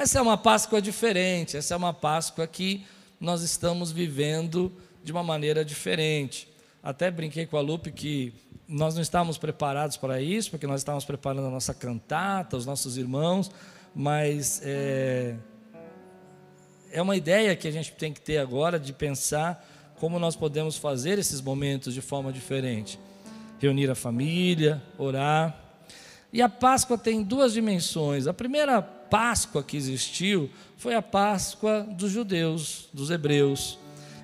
Essa é uma Páscoa diferente, essa é uma Páscoa que nós estamos vivendo de uma maneira diferente. Até brinquei com a Lupe que nós não estávamos preparados para isso, porque nós estávamos preparando a nossa cantata, os nossos irmãos, mas é, é uma ideia que a gente tem que ter agora de pensar como nós podemos fazer esses momentos de forma diferente. Reunir a família, orar. E a Páscoa tem duas dimensões. A primeira Páscoa que existiu foi a Páscoa dos judeus, dos hebreus.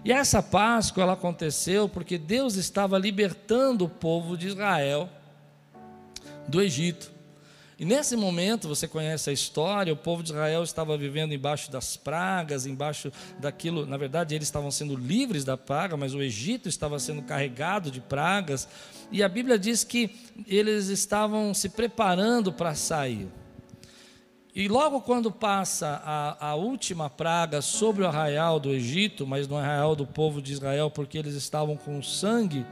E essa Páscoa ela aconteceu porque Deus estava libertando o povo de Israel do Egito. E nesse momento, você conhece a história, o povo de Israel estava vivendo embaixo das pragas, embaixo daquilo, na verdade, eles estavam sendo livres da praga, mas o Egito estava sendo carregado de pragas, e a Bíblia diz que eles estavam se preparando para sair. E logo quando passa a, a, última praga sobre o arraial do Egito, mas no arraial do povo de Israel, porque eles estavam com o sangue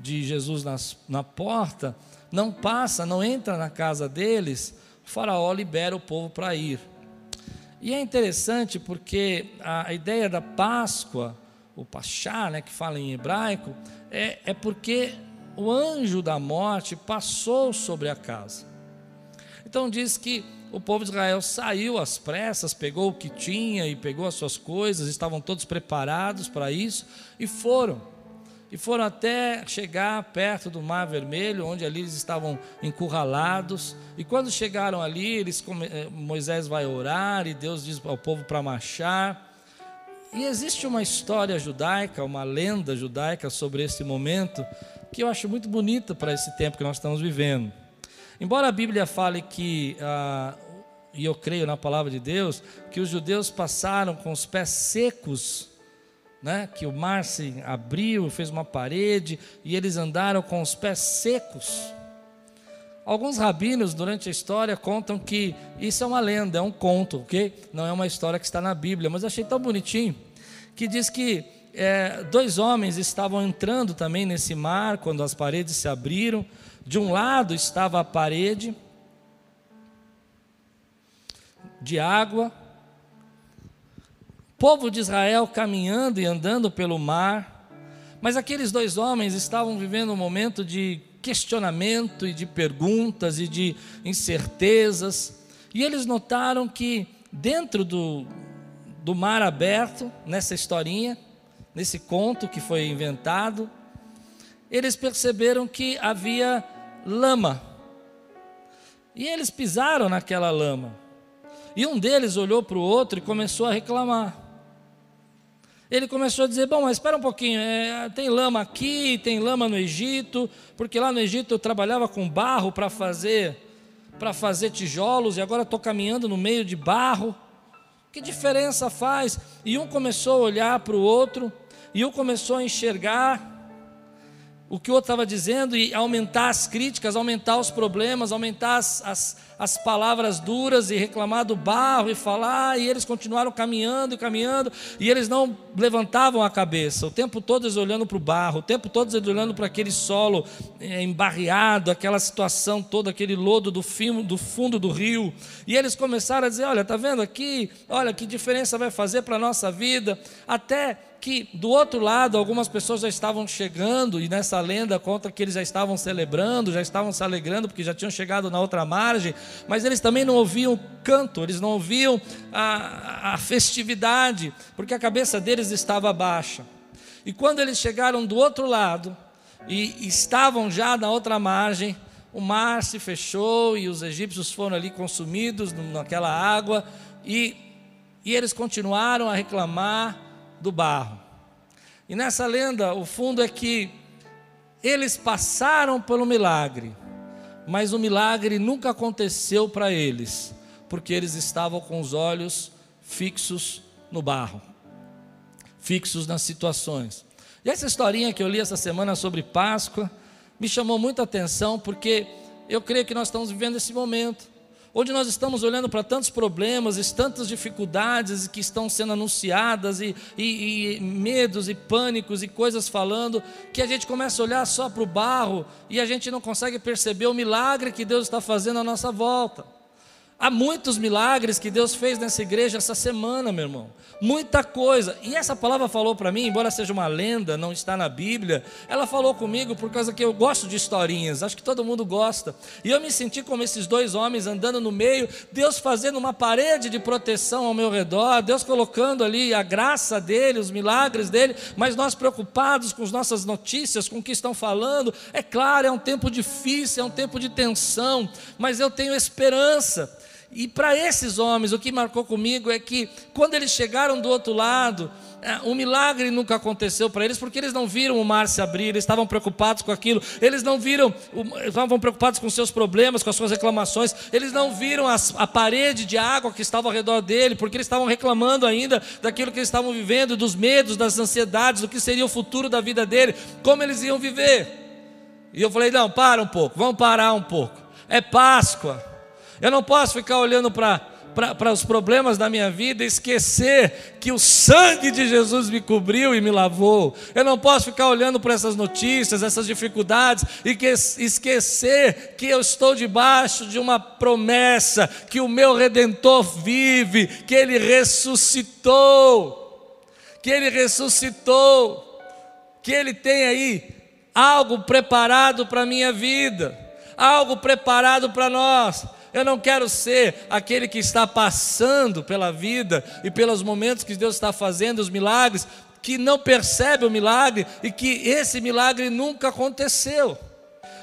de Jesus nas, na porta, não passa, não entra na casa deles, o faraó libera o povo para ir. E é interessante porque a, a ideia da Páscoa, o Pachá, né, que fala em hebraico, é, é porque o anjo da morte passou sobre a casa. Então diz que o povo de Israel saiu às pressas, pegou o que tinha e pegou as suas coisas, estavam todos preparados para isso e foram. E foram até chegar perto do Mar Vermelho, onde ali eles estavam encurralados. E quando chegaram ali, eles, eh, Moisés vai orar e Deus diz ao povo para marchar. E existe uma história judaica, uma lenda judaica sobre esse momento que eu acho muito bonita para esse tempo que nós estamos vivendo. Embora a Bíblia fale que, ah, e eu creio na palavra de Deus, que os judeus passaram com os pés secos, né, que o mar se abriu, fez uma parede, e eles andaram com os pés secos. Alguns rabinos durante a história contam que isso é uma lenda, é um conto, ok? Não é uma história que está na Bíblia, mas achei tão bonitinho que diz que é, dois homens estavam entrando também nesse mar quando as paredes se abriram de um lado estava a parede de água, povo de Israel caminhando e andando pelo mar, mas aqueles dois homens estavam vivendo um momento de questionamento e de perguntas e de incertezas, e eles notaram que dentro do, do mar aberto, nessa historinha, nesse conto que foi inventado, eles perceberam que havia lama. E eles pisaram naquela lama. E um deles olhou para o outro e começou a reclamar. Ele começou a dizer: Bom, mas espera um pouquinho, é, tem lama aqui, tem lama no Egito, porque lá no Egito eu trabalhava com barro para fazer para fazer tijolos e agora estou caminhando no meio de barro. Que diferença faz? E um começou a olhar para o outro, e um começou a enxergar o que o outro estava dizendo e aumentar as críticas, aumentar os problemas, aumentar as, as, as, palavras duras e reclamar do barro e falar, e eles continuaram caminhando e caminhando, e eles não levantavam a cabeça, o tempo todo eles olhando para o barro, o tempo todo eles olhando para aquele solo é, embarreado, aquela situação toda, aquele lodo do, fimo, do fundo do rio, e eles começaram a dizer: Olha, está vendo aqui? Olha que diferença vai fazer para a nossa vida, até que do outro lado algumas pessoas já estavam chegando, e nessa lenda conta que eles já estavam celebrando, já estavam se alegrando, porque já tinham chegado na outra margem, mas eles também não ouviam canto, eles não ouviam a, a festividade, porque a cabeça deles estava baixa. E quando eles chegaram do outro lado, e estavam já na outra margem, o mar se fechou e os egípcios foram ali consumidos naquela água, e, e eles continuaram a reclamar do barro. E nessa lenda, o fundo é que eles passaram pelo milagre, mas o milagre nunca aconteceu para eles, porque eles estavam com os olhos fixos no barro, fixos nas situações. E essa historinha que eu li essa semana sobre Páscoa me chamou muita atenção, porque eu creio que nós estamos vivendo esse momento onde nós estamos olhando para tantos problemas tantas dificuldades que estão sendo anunciadas, e, e, e, medos e pânicos e coisas falando, que a gente começa a olhar só para o barro e a gente não consegue perceber o milagre que Deus está fazendo à nossa volta. Há muitos milagres que Deus fez nessa igreja essa semana, meu irmão. Muita coisa. E essa palavra falou para mim, embora seja uma lenda, não está na Bíblia, ela falou comigo por causa que eu gosto de historinhas, acho que todo mundo gosta. E eu me senti como esses dois homens andando no meio, Deus fazendo uma parede de proteção ao meu redor, Deus colocando ali a graça dele, os milagres dele, mas nós preocupados com as nossas notícias, com o que estão falando. É claro, é um tempo difícil, é um tempo de tensão, mas eu tenho esperança e para esses homens, o que marcou comigo é que quando eles chegaram do outro lado, um é, milagre nunca aconteceu para eles, porque eles não viram o mar se abrir, eles estavam preocupados com aquilo, eles não viram, estavam preocupados com seus problemas, com as suas reclamações, eles não viram as, a parede de água que estava ao redor dele, porque eles estavam reclamando ainda daquilo que eles estavam vivendo, dos medos, das ansiedades, do que seria o futuro da vida dele, como eles iam viver. E eu falei: não, para um pouco, vamos parar um pouco. É Páscoa. Eu não posso ficar olhando para os problemas da minha vida e esquecer que o sangue de Jesus me cobriu e me lavou. Eu não posso ficar olhando para essas notícias, essas dificuldades e que, esquecer que eu estou debaixo de uma promessa, que o meu redentor vive, que ele ressuscitou, que ele ressuscitou, que ele tem aí algo preparado para a minha vida, algo preparado para nós. Eu não quero ser aquele que está passando pela vida e pelos momentos que Deus está fazendo, os milagres, que não percebe o milagre e que esse milagre nunca aconteceu.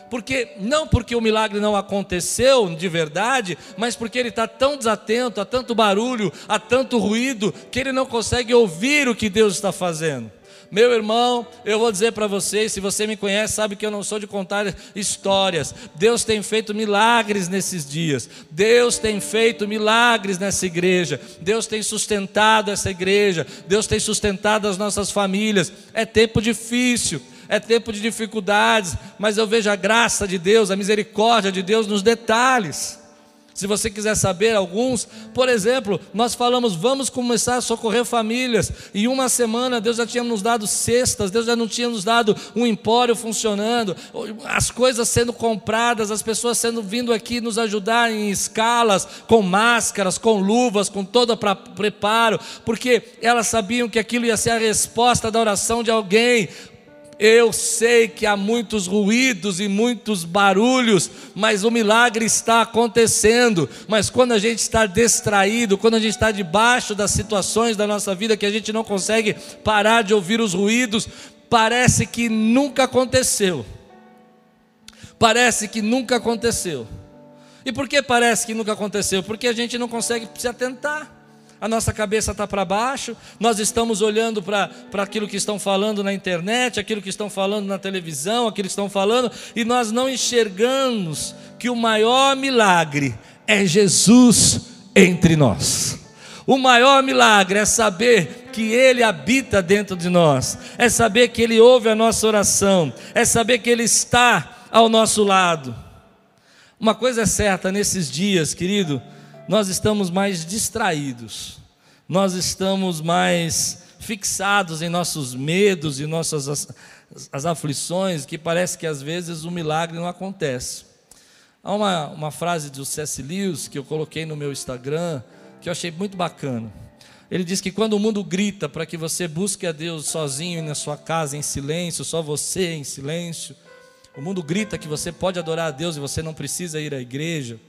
Porque não porque o milagre não aconteceu de verdade, mas porque ele está tão desatento, a tanto barulho, a tanto ruído, que ele não consegue ouvir o que Deus está fazendo. Meu irmão, eu vou dizer para vocês, se você me conhece, sabe que eu não sou de contar histórias. Deus tem feito milagres nesses dias. Deus tem feito milagres nessa igreja. Deus tem sustentado essa igreja. Deus tem sustentado as nossas famílias. É tempo difícil é tempo de dificuldades, mas eu vejo a graça de Deus, a misericórdia de Deus nos detalhes. Se você quiser saber alguns, por exemplo, nós falamos, vamos começar a socorrer famílias. Em uma semana, Deus já tinha nos dado cestas, Deus já não tinha nos dado um empório funcionando, as coisas sendo compradas, as pessoas sendo vindo aqui nos ajudar em escalas, com máscaras, com luvas, com todo preparo, porque elas sabiam que aquilo ia ser a resposta da oração de alguém. Eu sei que há muitos ruídos e muitos barulhos, mas o milagre está acontecendo. Mas quando a gente está distraído, quando a gente está debaixo das situações da nossa vida que a gente não consegue parar de ouvir os ruídos, parece que nunca aconteceu. Parece que nunca aconteceu. E por que parece que nunca aconteceu? Porque a gente não consegue se atentar a nossa cabeça está para baixo, nós estamos olhando para aquilo que estão falando na internet, aquilo que estão falando na televisão, aquilo que estão falando, e nós não enxergamos que o maior milagre é Jesus entre nós. O maior milagre é saber que Ele habita dentro de nós, é saber que Ele ouve a nossa oração, é saber que Ele está ao nosso lado. Uma coisa é certa nesses dias, querido, nós estamos mais distraídos, nós estamos mais fixados em nossos medos e nossas as, as aflições, que parece que às vezes o milagre não acontece. Há uma, uma frase do C.S. Lewis que eu coloquei no meu Instagram, que eu achei muito bacana. Ele diz que quando o mundo grita para que você busque a Deus sozinho na sua casa, em silêncio, só você em silêncio, o mundo grita que você pode adorar a Deus e você não precisa ir à igreja.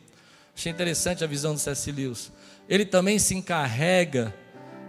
Achei interessante a visão do C.S. Lewis. Ele também se encarrega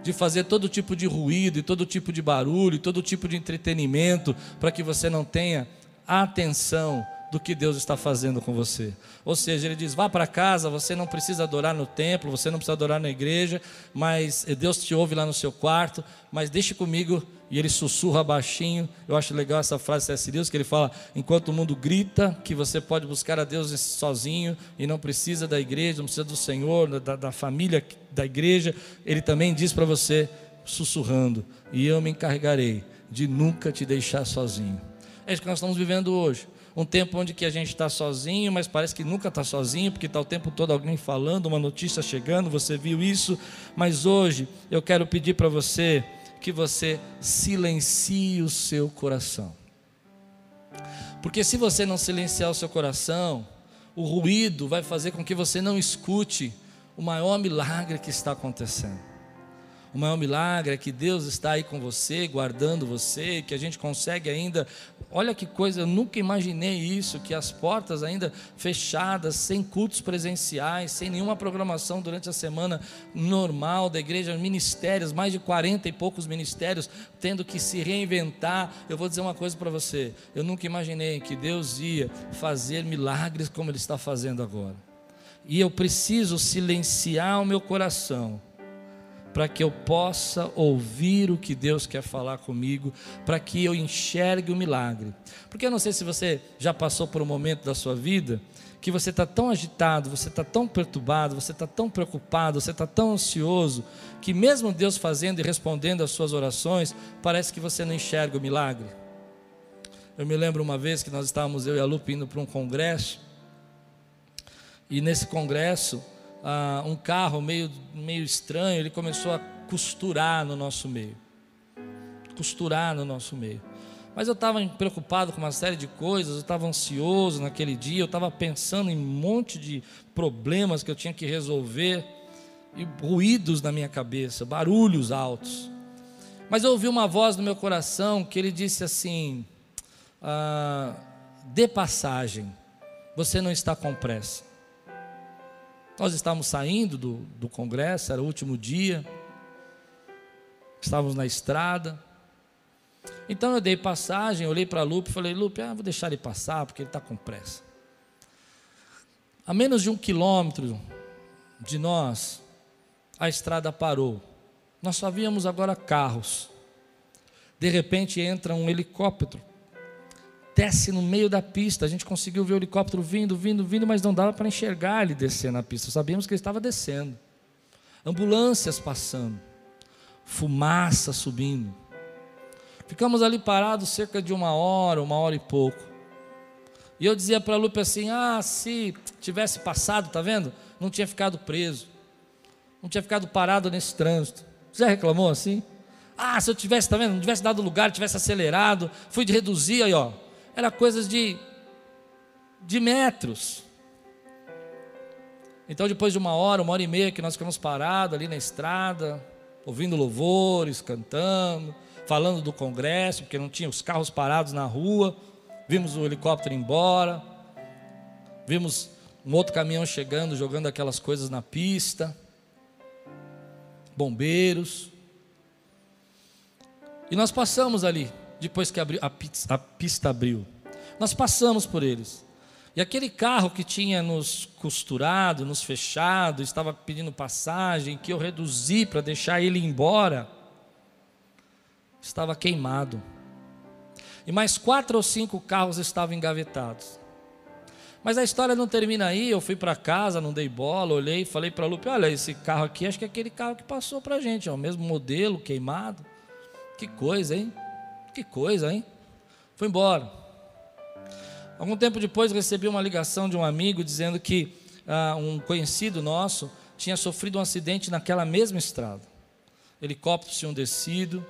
de fazer todo tipo de ruído, e todo tipo de barulho, e todo tipo de entretenimento, para que você não tenha atenção do que Deus está fazendo com você. Ou seja, ele diz: vá para casa, você não precisa adorar no templo, você não precisa adorar na igreja, mas Deus te ouve lá no seu quarto, mas deixe comigo. E ele sussurra baixinho. Eu acho legal essa frase de C.S. Que ele fala: enquanto o mundo grita, que você pode buscar a Deus sozinho e não precisa da igreja, não precisa do Senhor, da, da família da igreja. Ele também diz para você, sussurrando: e eu me encarregarei de nunca te deixar sozinho. É isso que nós estamos vivendo hoje um tempo onde que a gente está sozinho, mas parece que nunca está sozinho, porque está o tempo todo alguém falando, uma notícia chegando, você viu isso. Mas hoje eu quero pedir para você que você silencie o seu coração. Porque se você não silenciar o seu coração, o ruído vai fazer com que você não escute o maior milagre que está acontecendo. O maior milagre é que Deus está aí com você, guardando você, que a gente consegue ainda. Olha que coisa, eu nunca imaginei isso, que as portas ainda fechadas, sem cultos presenciais, sem nenhuma programação durante a semana normal da igreja, ministérios, mais de 40 e poucos ministérios, tendo que se reinventar. Eu vou dizer uma coisa para você: eu nunca imaginei que Deus ia fazer milagres como Ele está fazendo agora. E eu preciso silenciar o meu coração para que eu possa ouvir o que Deus quer falar comigo, para que eu enxergue o milagre. Porque eu não sei se você já passou por um momento da sua vida que você está tão agitado, você está tão perturbado, você está tão preocupado, você está tão ansioso, que mesmo Deus fazendo e respondendo às suas orações, parece que você não enxerga o milagre. Eu me lembro uma vez que nós estávamos, eu e a Lupe, indo para um congresso, e nesse congresso, ah, um carro meio, meio estranho, ele começou a costurar no nosso meio. Costurar no nosso meio. Mas eu estava preocupado com uma série de coisas, eu estava ansioso naquele dia, eu estava pensando em um monte de problemas que eu tinha que resolver, e ruídos na minha cabeça, barulhos altos. Mas eu ouvi uma voz no meu coração que ele disse assim: ah, dê passagem, você não está com pressa. Nós estávamos saindo do, do congresso, era o último dia, estávamos na estrada. Então eu dei passagem, olhei para Lupe e falei: Lupe, ah, vou deixar ele passar porque ele está com pressa. A menos de um quilômetro de nós, a estrada parou. Nós só víamos agora carros. De repente entra um helicóptero desce no meio da pista. A gente conseguiu ver o helicóptero vindo, vindo, vindo, mas não dava para enxergar ele descer na pista. Sabíamos que ele estava descendo. Ambulâncias passando, fumaça subindo. Ficamos ali parados cerca de uma hora, uma hora e pouco. E eu dizia para a Lupe assim: ah, se tivesse passado, tá vendo? Não tinha ficado preso, não tinha ficado parado nesse trânsito. Você reclamou assim? Ah, se eu tivesse, tá vendo? Não tivesse dado lugar, tivesse acelerado, fui de reduzir aí, ó era coisas de, de metros. Então, depois de uma hora, uma hora e meia que nós ficamos parados ali na estrada, ouvindo louvores, cantando, falando do congresso, porque não tinha os carros parados na rua, vimos o helicóptero embora, vimos um outro caminhão chegando, jogando aquelas coisas na pista, bombeiros. E nós passamos ali, depois que abriu, a, pista, a pista abriu. Nós passamos por eles. E aquele carro que tinha nos costurado, nos fechado, estava pedindo passagem, que eu reduzi para deixar ele embora, estava queimado. E mais quatro ou cinco carros estavam engavetados. Mas a história não termina aí. Eu fui para casa, não dei bola, olhei falei para a Lupe: Olha, esse carro aqui, acho que é aquele carro que passou para a gente, é o mesmo modelo, queimado. Que coisa, hein? Que coisa, hein? Foi embora. Algum tempo depois recebi uma ligação de um amigo dizendo que ah, um conhecido nosso tinha sofrido um acidente naquela mesma estrada. Helicópteros tinham descido,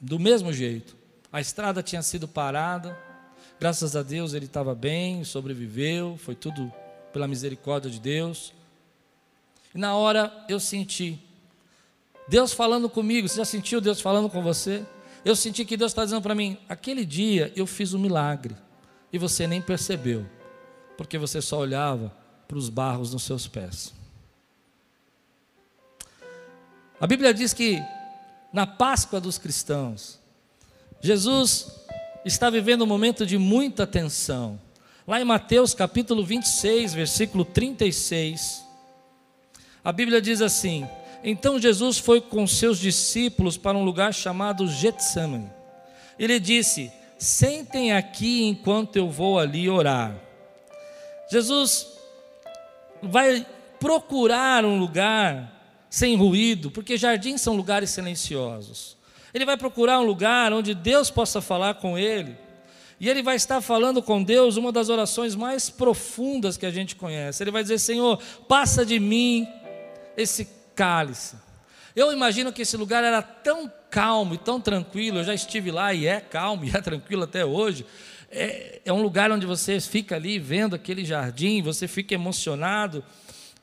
do mesmo jeito. A estrada tinha sido parada, graças a Deus ele estava bem, sobreviveu, foi tudo pela misericórdia de Deus. E na hora eu senti Deus falando comigo. Você já sentiu Deus falando com você? Eu senti que Deus está dizendo para mim: aquele dia eu fiz um milagre e você nem percebeu, porque você só olhava para os barros nos seus pés. A Bíblia diz que na Páscoa dos cristãos, Jesus está vivendo um momento de muita tensão. Lá em Mateus capítulo 26, versículo 36, a Bíblia diz assim: então Jesus foi com seus discípulos para um lugar chamado Getsemane. Ele disse: Sentem aqui enquanto eu vou ali orar. Jesus vai procurar um lugar sem ruído, porque jardins são lugares silenciosos. Ele vai procurar um lugar onde Deus possa falar com ele. E ele vai estar falando com Deus uma das orações mais profundas que a gente conhece. Ele vai dizer: Senhor, passa de mim esse cálice. Eu imagino que esse lugar era tão calmo e tão tranquilo, eu já estive lá e é calmo e é tranquilo até hoje. É, é um lugar onde você fica ali vendo aquele jardim, você fica emocionado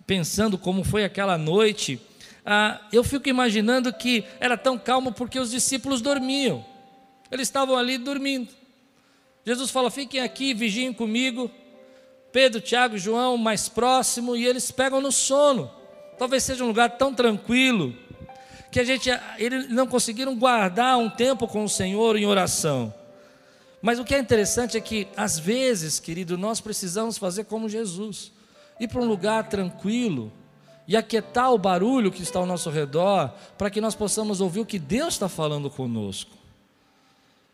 pensando como foi aquela noite, ah, eu fico imaginando que era tão calmo porque os discípulos dormiam. Eles estavam ali dormindo. Jesus fala: fiquem aqui, vigiem comigo. Pedro, Tiago, João mais próximo, e eles pegam no sono. Talvez seja um lugar tão tranquilo que a gente, eles não conseguiram guardar um tempo com o Senhor em oração. Mas o que é interessante é que, às vezes, querido, nós precisamos fazer como Jesus ir para um lugar tranquilo e aquietar o barulho que está ao nosso redor, para que nós possamos ouvir o que Deus está falando conosco.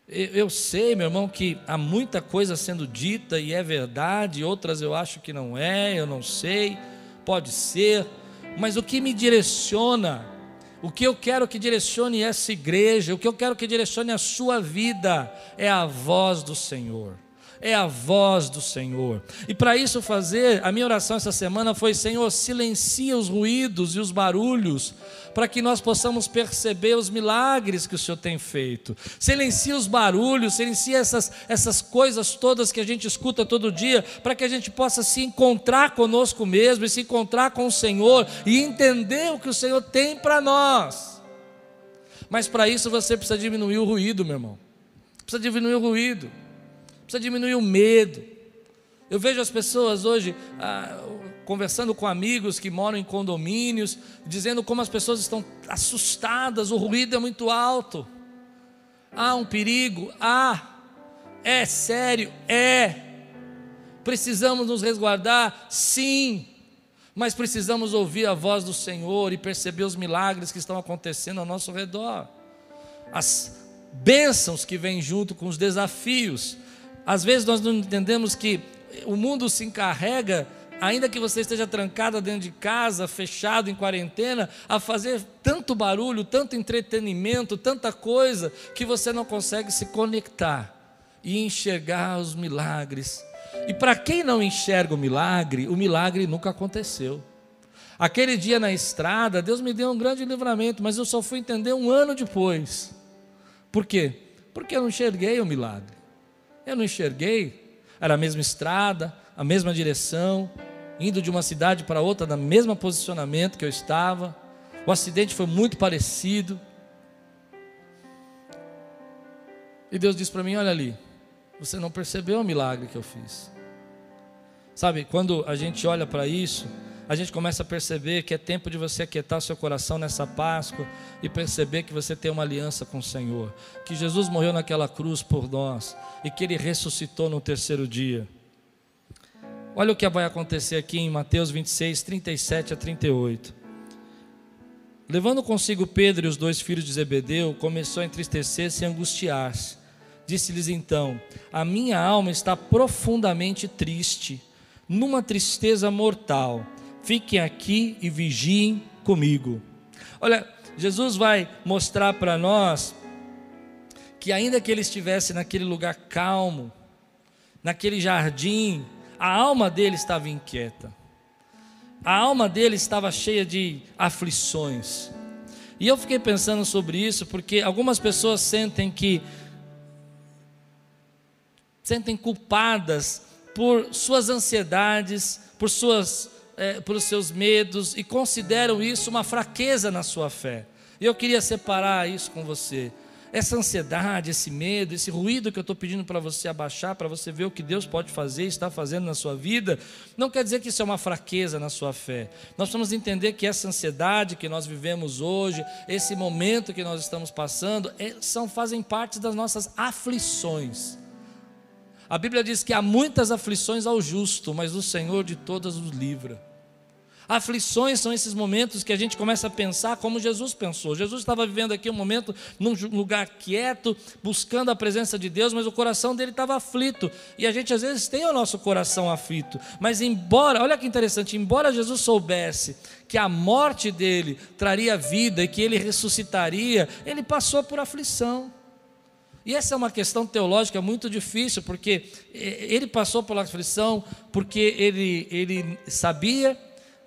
Eu sei, meu irmão, que há muita coisa sendo dita e é verdade, outras eu acho que não é, eu não sei, pode ser, mas o que me direciona, o que eu quero que direcione essa igreja, o que eu quero que direcione a sua vida, é a voz do Senhor é a voz do Senhor. E para isso fazer, a minha oração essa semana foi: Senhor, silencia os ruídos e os barulhos, para que nós possamos perceber os milagres que o Senhor tem feito. Silencia os barulhos, silencia essas, essas coisas todas que a gente escuta todo dia, para que a gente possa se encontrar conosco mesmo e se encontrar com o Senhor e entender o que o Senhor tem para nós. Mas para isso você precisa diminuir o ruído, meu irmão. Precisa diminuir o ruído precisa diminuir o medo. Eu vejo as pessoas hoje ah, conversando com amigos que moram em condomínios, dizendo como as pessoas estão assustadas, o ruído é muito alto. Há um perigo, há, é sério, é. Precisamos nos resguardar, sim, mas precisamos ouvir a voz do Senhor e perceber os milagres que estão acontecendo ao nosso redor, as bênçãos que vêm junto com os desafios às vezes nós não entendemos que o mundo se encarrega, ainda que você esteja trancada dentro de casa, fechado em quarentena, a fazer tanto barulho, tanto entretenimento, tanta coisa, que você não consegue se conectar e enxergar os milagres. E para quem não enxerga o milagre, o milagre nunca aconteceu. Aquele dia na estrada, Deus me deu um grande livramento, mas eu só fui entender um ano depois. Por quê? Porque eu não enxerguei o milagre. Eu não enxerguei, era a mesma estrada, a mesma direção, indo de uma cidade para outra, no mesmo posicionamento que eu estava. O acidente foi muito parecido. E Deus disse para mim: Olha ali, você não percebeu o milagre que eu fiz. Sabe, quando a gente olha para isso, a gente começa a perceber que é tempo de você aquietar seu coração nessa Páscoa e perceber que você tem uma aliança com o Senhor, que Jesus morreu naquela cruz por nós e que ele ressuscitou no terceiro dia. Olha o que vai acontecer aqui em Mateus 26, 37 a 38. Levando consigo Pedro e os dois filhos de Zebedeu, começou a entristecer-se e angustiar-se. Disse-lhes então: A minha alma está profundamente triste, numa tristeza mortal fiquem aqui e vigiem comigo. Olha, Jesus vai mostrar para nós que, ainda que ele estivesse naquele lugar calmo, naquele jardim, a alma dele estava inquieta, a alma dele estava cheia de aflições. E eu fiquei pensando sobre isso porque algumas pessoas sentem que sentem culpadas por suas ansiedades, por suas é, pelos seus medos e consideram isso uma fraqueza na sua fé. E eu queria separar isso com você. Essa ansiedade, esse medo, esse ruído que eu estou pedindo para você abaixar, para você ver o que Deus pode fazer e está fazendo na sua vida, não quer dizer que isso é uma fraqueza na sua fé. Nós precisamos entender que essa ansiedade que nós vivemos hoje, esse momento que nós estamos passando, é, são, fazem parte das nossas aflições. A Bíblia diz que há muitas aflições ao justo, mas o Senhor de todas os livra. Aflições são esses momentos que a gente começa a pensar como Jesus pensou. Jesus estava vivendo aqui um momento num lugar quieto, buscando a presença de Deus, mas o coração dele estava aflito. E a gente às vezes tem o nosso coração aflito. Mas embora, olha que interessante, embora Jesus soubesse que a morte dele traria vida e que ele ressuscitaria, ele passou por aflição. E essa é uma questão teológica muito difícil, porque ele passou pela aflição, porque ele, ele sabia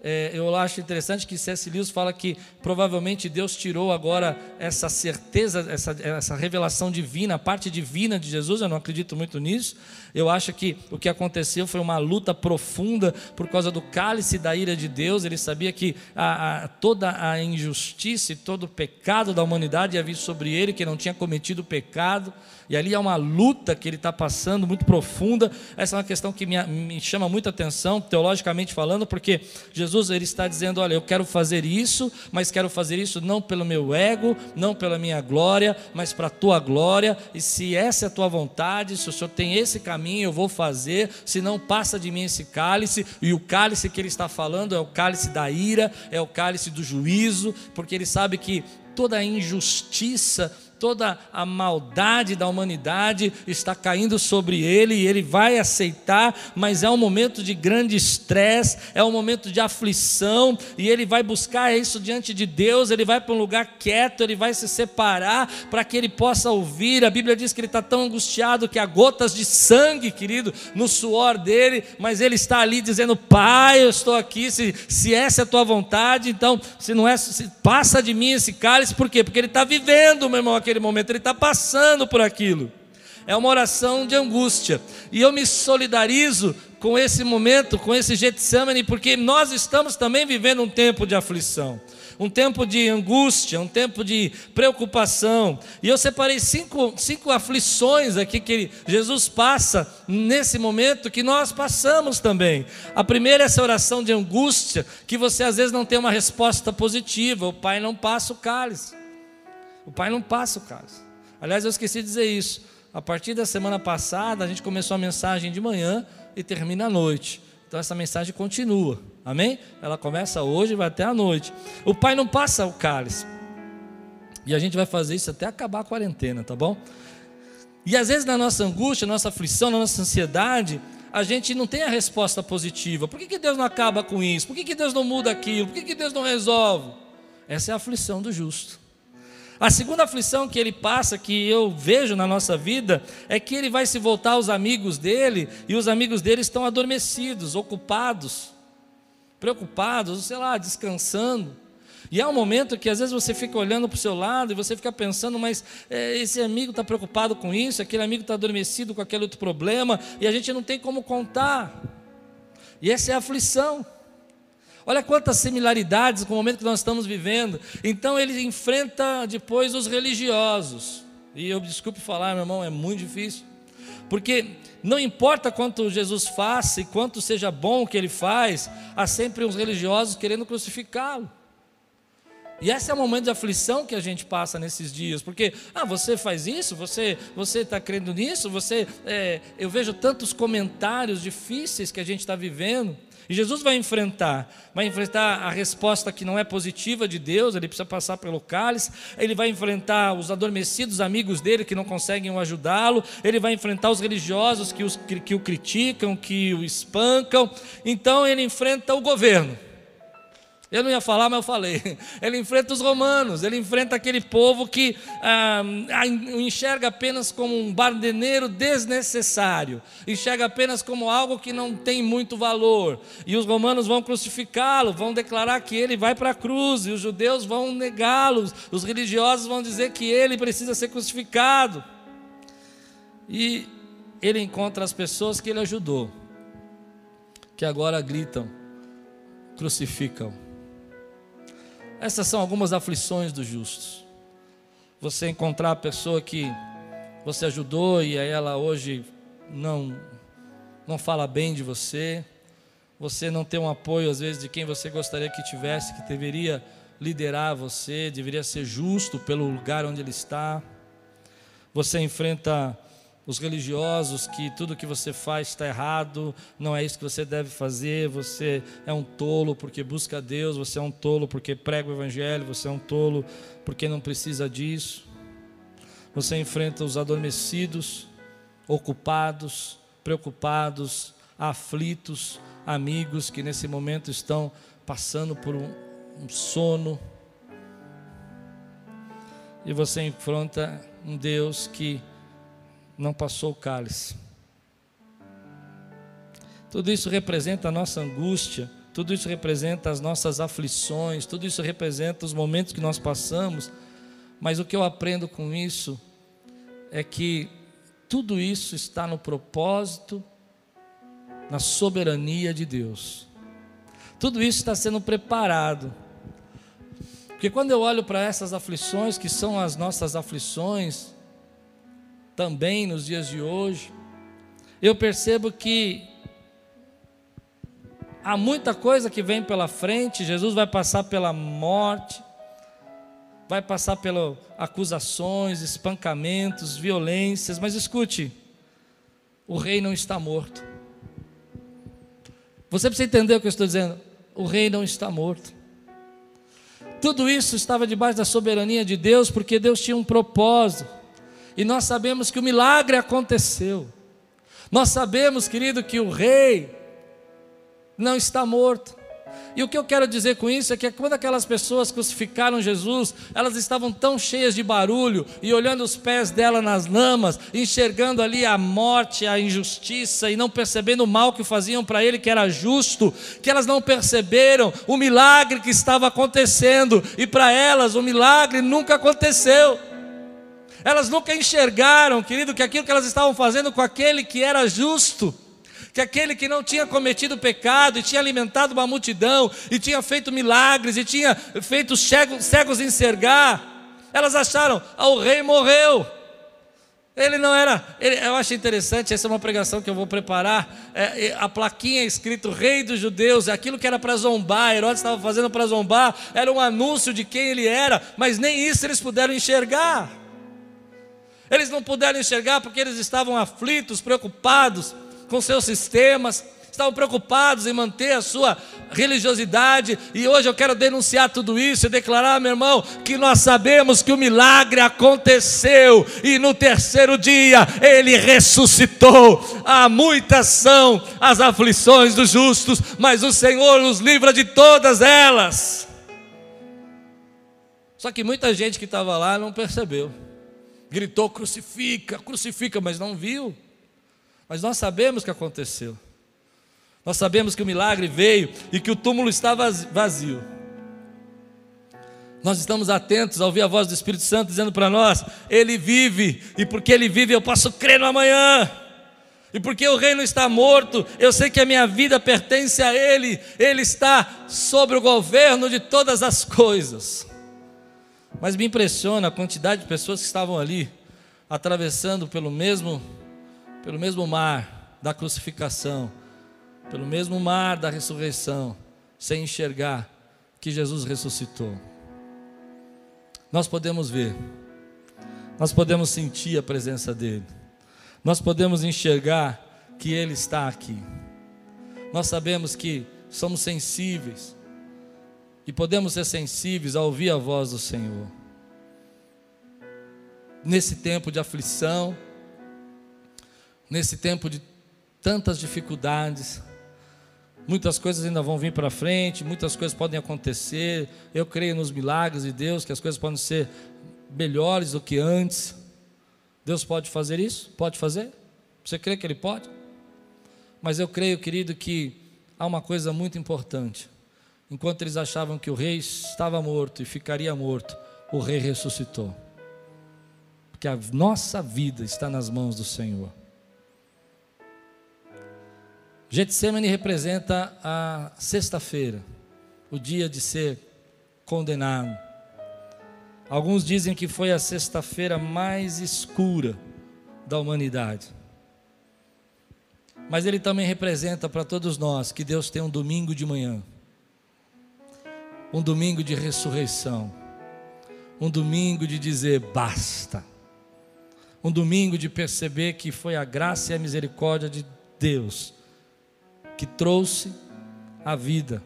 é, eu acho interessante que C.S. Lewis fala que provavelmente Deus tirou agora essa certeza, essa, essa revelação divina, a parte divina de Jesus. Eu não acredito muito nisso. Eu acho que o que aconteceu foi uma luta profunda por causa do cálice da ira de Deus. Ele sabia que a, a, toda a injustiça e todo o pecado da humanidade ia vir sobre ele, que não tinha cometido pecado. E ali há uma luta que ele está passando muito profunda. Essa é uma questão que me, me chama muita atenção, teologicamente falando, porque Jesus ele está dizendo: Olha, eu quero fazer isso, mas quero fazer isso não pelo meu ego, não pela minha glória, mas para a tua glória. E se essa é a tua vontade, se o Senhor tem esse caminho, eu vou fazer. Se não passa de mim esse cálice, e o cálice que ele está falando é o cálice da ira, é o cálice do juízo, porque ele sabe que toda a injustiça toda a maldade da humanidade está caindo sobre ele e ele vai aceitar, mas é um momento de grande estresse, é um momento de aflição e ele vai buscar isso diante de Deus. Ele vai para um lugar quieto, ele vai se separar para que ele possa ouvir. A Bíblia diz que ele está tão angustiado que há gotas de sangue, querido, no suor dele, mas ele está ali dizendo: Pai, eu estou aqui. Se, se essa é a tua vontade, então, se não é, se, passa de mim esse cálice, por quê? Porque ele está vivendo, meu irmão naquele momento, ele está passando por aquilo. É uma oração de angústia. E eu me solidarizo com esse momento, com esse Getsemane, porque nós estamos também vivendo um tempo de aflição, um tempo de angústia, um tempo de preocupação. E eu separei cinco, cinco aflições aqui que Jesus passa nesse momento, que nós passamos também. A primeira é essa oração de angústia, que você às vezes não tem uma resposta positiva, o Pai não passa o cálice. O pai não passa o caso. Aliás, eu esqueci de dizer isso. A partir da semana passada, a gente começou a mensagem de manhã e termina à noite. Então essa mensagem continua. Amém? Ela começa hoje e vai até a noite. O pai não passa o cálice. E a gente vai fazer isso até acabar a quarentena, tá bom? E às vezes na nossa angústia, na nossa aflição, na nossa ansiedade, a gente não tem a resposta positiva. Por que, que Deus não acaba com isso? Por que, que Deus não muda aquilo? Por que, que Deus não resolve? Essa é a aflição do justo. A segunda aflição que ele passa, que eu vejo na nossa vida, é que ele vai se voltar aos amigos dele e os amigos dele estão adormecidos, ocupados, preocupados, sei lá, descansando. E há um momento que às vezes você fica olhando para o seu lado e você fica pensando, mas é, esse amigo está preocupado com isso, aquele amigo está adormecido com aquele outro problema, e a gente não tem como contar. E essa é a aflição. Olha quantas similaridades com o momento que nós estamos vivendo. Então ele enfrenta depois os religiosos. E eu desculpe falar, meu irmão, é muito difícil. Porque não importa quanto Jesus faça e quanto seja bom o que ele faz, há sempre uns religiosos querendo crucificá-lo. E esse é o momento de aflição que a gente passa nesses dias, porque ah, você faz isso, você você está crendo nisso, você é, eu vejo tantos comentários difíceis que a gente está vivendo. E Jesus vai enfrentar, vai enfrentar a resposta que não é positiva de Deus, ele precisa passar pelo cálice, ele vai enfrentar os adormecidos amigos dele que não conseguem ajudá-lo, ele vai enfrentar os religiosos que, os, que, que o criticam, que o espancam, então ele enfrenta o governo. Eu não ia falar, mas eu falei. Ele enfrenta os romanos, ele enfrenta aquele povo que ah, enxerga apenas como um bardeneiro desnecessário, enxerga apenas como algo que não tem muito valor. E os romanos vão crucificá-lo, vão declarar que ele vai para a cruz, e os judeus vão negá-lo, os religiosos vão dizer que ele precisa ser crucificado. E ele encontra as pessoas que ele ajudou, que agora gritam, crucificam. Essas são algumas aflições dos justos. Você encontrar a pessoa que você ajudou e ela hoje não não fala bem de você. Você não tem um apoio às vezes de quem você gostaria que tivesse, que deveria liderar você, deveria ser justo pelo lugar onde ele está. Você enfrenta os religiosos que tudo que você faz está errado, não é isso que você deve fazer, você é um tolo porque busca Deus, você é um tolo porque prega o Evangelho, você é um tolo porque não precisa disso. Você enfrenta os adormecidos, ocupados, preocupados, aflitos, amigos que nesse momento estão passando por um, um sono. E você enfrenta um Deus que não passou o cálice. Tudo isso representa a nossa angústia tudo isso representa as nossas aflições, tudo isso representa os momentos que nós passamos, mas o que eu aprendo com isso é que tudo isso está no propósito, na soberania de Deus. Tudo isso está sendo preparado. Porque quando eu olho para essas aflições, que são as nossas aflições, também nos dias de hoje, eu percebo que há muita coisa que vem pela frente, Jesus vai passar pela morte, vai passar pelas acusações, espancamentos, violências, mas escute, o rei não está morto. Você precisa entender o que eu estou dizendo. O rei não está morto. Tudo isso estava debaixo da soberania de Deus, porque Deus tinha um propósito. E nós sabemos que o milagre aconteceu. Nós sabemos, querido, que o rei não está morto. E o que eu quero dizer com isso é que quando aquelas pessoas crucificaram Jesus, elas estavam tão cheias de barulho e olhando os pés dela nas lamas, enxergando ali a morte, a injustiça e não percebendo o mal que faziam para ele, que era justo, que elas não perceberam o milagre que estava acontecendo e para elas o milagre nunca aconteceu. Elas nunca enxergaram, querido, que aquilo que elas estavam fazendo com aquele que era justo que aquele que não tinha cometido pecado e tinha alimentado uma multidão e tinha feito milagres e tinha feito cegos, cegos enxergar, elas acharam, ah, o rei morreu. Ele não era, ele, eu acho interessante, essa é uma pregação que eu vou preparar. É, a plaquinha escrito Rei dos Judeus, aquilo que era para zombar, Herodes estava fazendo para zombar, era um anúncio de quem ele era, mas nem isso eles puderam enxergar. Eles não puderam enxergar porque eles estavam aflitos, preocupados, com seus sistemas, estavam preocupados em manter a sua religiosidade, e hoje eu quero denunciar tudo isso e declarar, meu irmão, que nós sabemos que o milagre aconteceu e no terceiro dia ele ressuscitou. Há muitas são as aflições dos justos, mas o Senhor nos livra de todas elas. Só que muita gente que estava lá não percebeu, gritou: crucifica, crucifica, mas não viu. Mas nós sabemos o que aconteceu. Nós sabemos que o milagre veio e que o túmulo estava vazio. Nós estamos atentos a ouvir a voz do Espírito Santo dizendo para nós: Ele vive, e porque Ele vive, eu posso crer no amanhã. E porque o reino está morto, eu sei que a minha vida pertence a Ele, Ele está sobre o governo de todas as coisas. Mas me impressiona a quantidade de pessoas que estavam ali, atravessando pelo mesmo pelo mesmo mar da crucificação, pelo mesmo mar da ressurreição, sem enxergar que Jesus ressuscitou. Nós podemos ver, nós podemos sentir a presença dEle, nós podemos enxergar que Ele está aqui. Nós sabemos que somos sensíveis e podemos ser sensíveis a ouvir a voz do Senhor. Nesse tempo de aflição, nesse tempo de tantas dificuldades. Muitas coisas ainda vão vir para frente, muitas coisas podem acontecer. Eu creio nos milagres de Deus, que as coisas podem ser melhores do que antes. Deus pode fazer isso? Pode fazer? Você crê que Ele pode? Mas eu creio, querido, que há uma coisa muito importante. Enquanto eles achavam que o rei estava morto e ficaria morto, o rei ressuscitou. Porque a nossa vida está nas mãos do Senhor. Getsemane representa a sexta-feira, o dia de ser condenado. Alguns dizem que foi a sexta-feira mais escura da humanidade. Mas ele também representa para todos nós que Deus tem um domingo de manhã, um domingo de ressurreição, um domingo de dizer basta, um domingo de perceber que foi a graça e a misericórdia de Deus que trouxe a vida,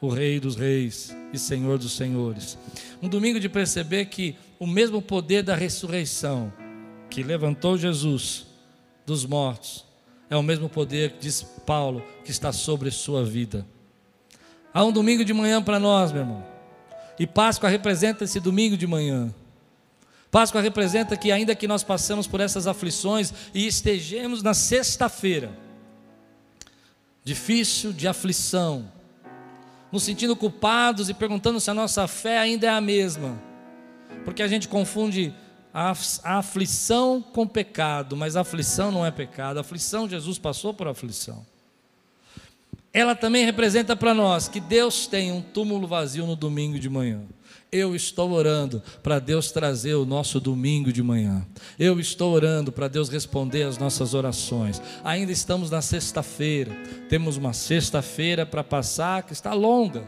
o Rei dos Reis e Senhor dos Senhores. Um domingo de perceber que o mesmo poder da ressurreição que levantou Jesus dos mortos é o mesmo poder, diz Paulo, que está sobre sua vida. Há um domingo de manhã para nós, meu irmão. E Páscoa representa esse domingo de manhã. Páscoa representa que, ainda que nós passemos por essas aflições e estejamos na sexta-feira, difícil, de aflição, nos sentindo culpados e perguntando se a nossa fé ainda é a mesma. Porque a gente confunde a, aflição com pecado, mas a aflição não é pecado. A aflição, Jesus passou por aflição. Ela também representa para nós que Deus tem um túmulo vazio no domingo de manhã. Eu estou orando para Deus trazer o nosso domingo de manhã. Eu estou orando para Deus responder as nossas orações. Ainda estamos na sexta-feira. Temos uma sexta-feira para passar que está longa.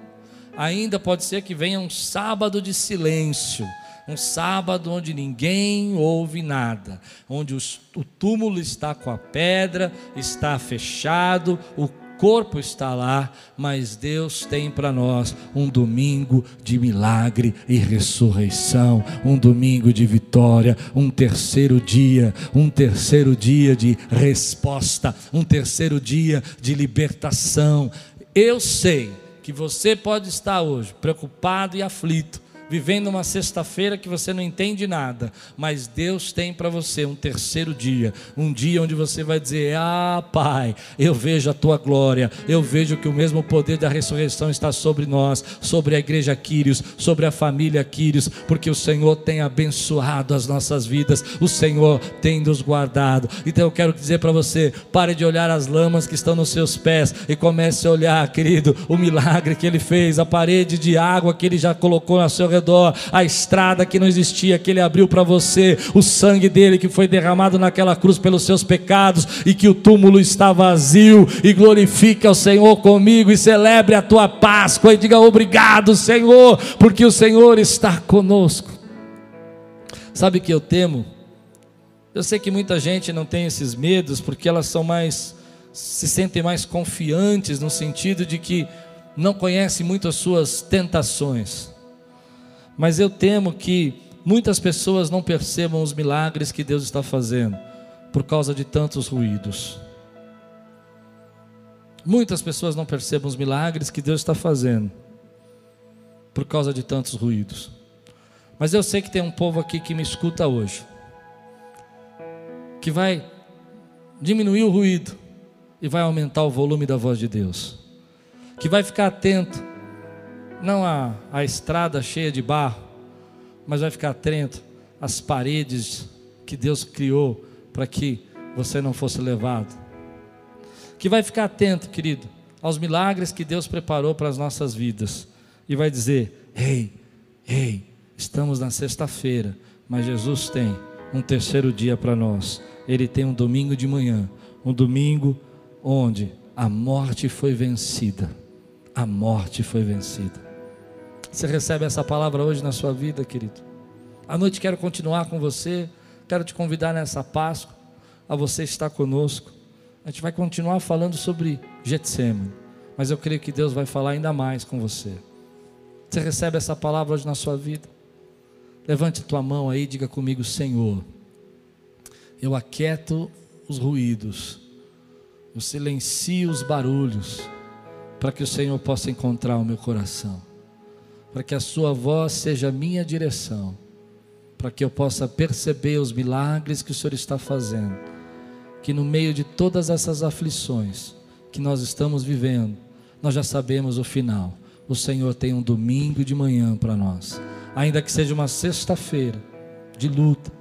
Ainda pode ser que venha um sábado de silêncio. Um sábado onde ninguém ouve nada, onde o túmulo está com a pedra, está fechado, o corpo está lá, mas Deus tem para nós um domingo de milagre e ressurreição, um domingo de vitória, um terceiro dia, um terceiro dia de resposta, um terceiro dia de libertação. Eu sei que você pode estar hoje preocupado e aflito vivendo uma sexta-feira que você não entende nada, mas Deus tem para você um terceiro dia, um dia onde você vai dizer: Ah, Pai, eu vejo a tua glória, eu vejo que o mesmo poder da ressurreição está sobre nós, sobre a igreja Quírios, sobre a família Quírios, porque o Senhor tem abençoado as nossas vidas, o Senhor tem nos guardado. Então eu quero dizer para você: pare de olhar as lamas que estão nos seus pés e comece a olhar, querido, o milagre que Ele fez, a parede de água que Ele já colocou ao seu redor redor, a estrada que não existia, que Ele abriu para você, o sangue dele que foi derramado naquela cruz pelos seus pecados e que o túmulo está vazio. E glorifique ao Senhor comigo e celebre a tua Páscoa e diga obrigado, Senhor, porque o Senhor está conosco. Sabe que eu temo? Eu sei que muita gente não tem esses medos porque elas são mais se sentem mais confiantes no sentido de que não conhecem muito as suas tentações. Mas eu temo que muitas pessoas não percebam os milagres que Deus está fazendo por causa de tantos ruídos. Muitas pessoas não percebem os milagres que Deus está fazendo por causa de tantos ruídos. Mas eu sei que tem um povo aqui que me escuta hoje, que vai diminuir o ruído e vai aumentar o volume da voz de Deus, que vai ficar atento não a, a estrada cheia de barro, mas vai ficar atento às paredes que Deus criou para que você não fosse levado. Que vai ficar atento, querido, aos milagres que Deus preparou para as nossas vidas e vai dizer: Ei, ei, estamos na sexta-feira, mas Jesus tem um terceiro dia para nós. Ele tem um domingo de manhã, um domingo onde a morte foi vencida. A morte foi vencida. Você recebe essa palavra hoje na sua vida, querido? À noite quero continuar com você. Quero te convidar nessa Páscoa a você estar conosco. A gente vai continuar falando sobre Getsemane, mas eu creio que Deus vai falar ainda mais com você. Você recebe essa palavra hoje na sua vida? Levante tua mão aí e diga comigo, Senhor. Eu aquieto os ruídos, eu silencio os barulhos, para que o Senhor possa encontrar o meu coração para que a Sua voz seja a minha direção, para que eu possa perceber os milagres que o Senhor está fazendo, que no meio de todas essas aflições que nós estamos vivendo, nós já sabemos o final. O Senhor tem um domingo de manhã para nós, ainda que seja uma sexta-feira de luta,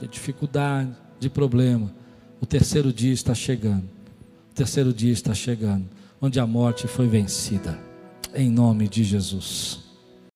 de dificuldade, de problema. O terceiro dia está chegando. O terceiro dia está chegando, onde a morte foi vencida. Em nome de Jesus.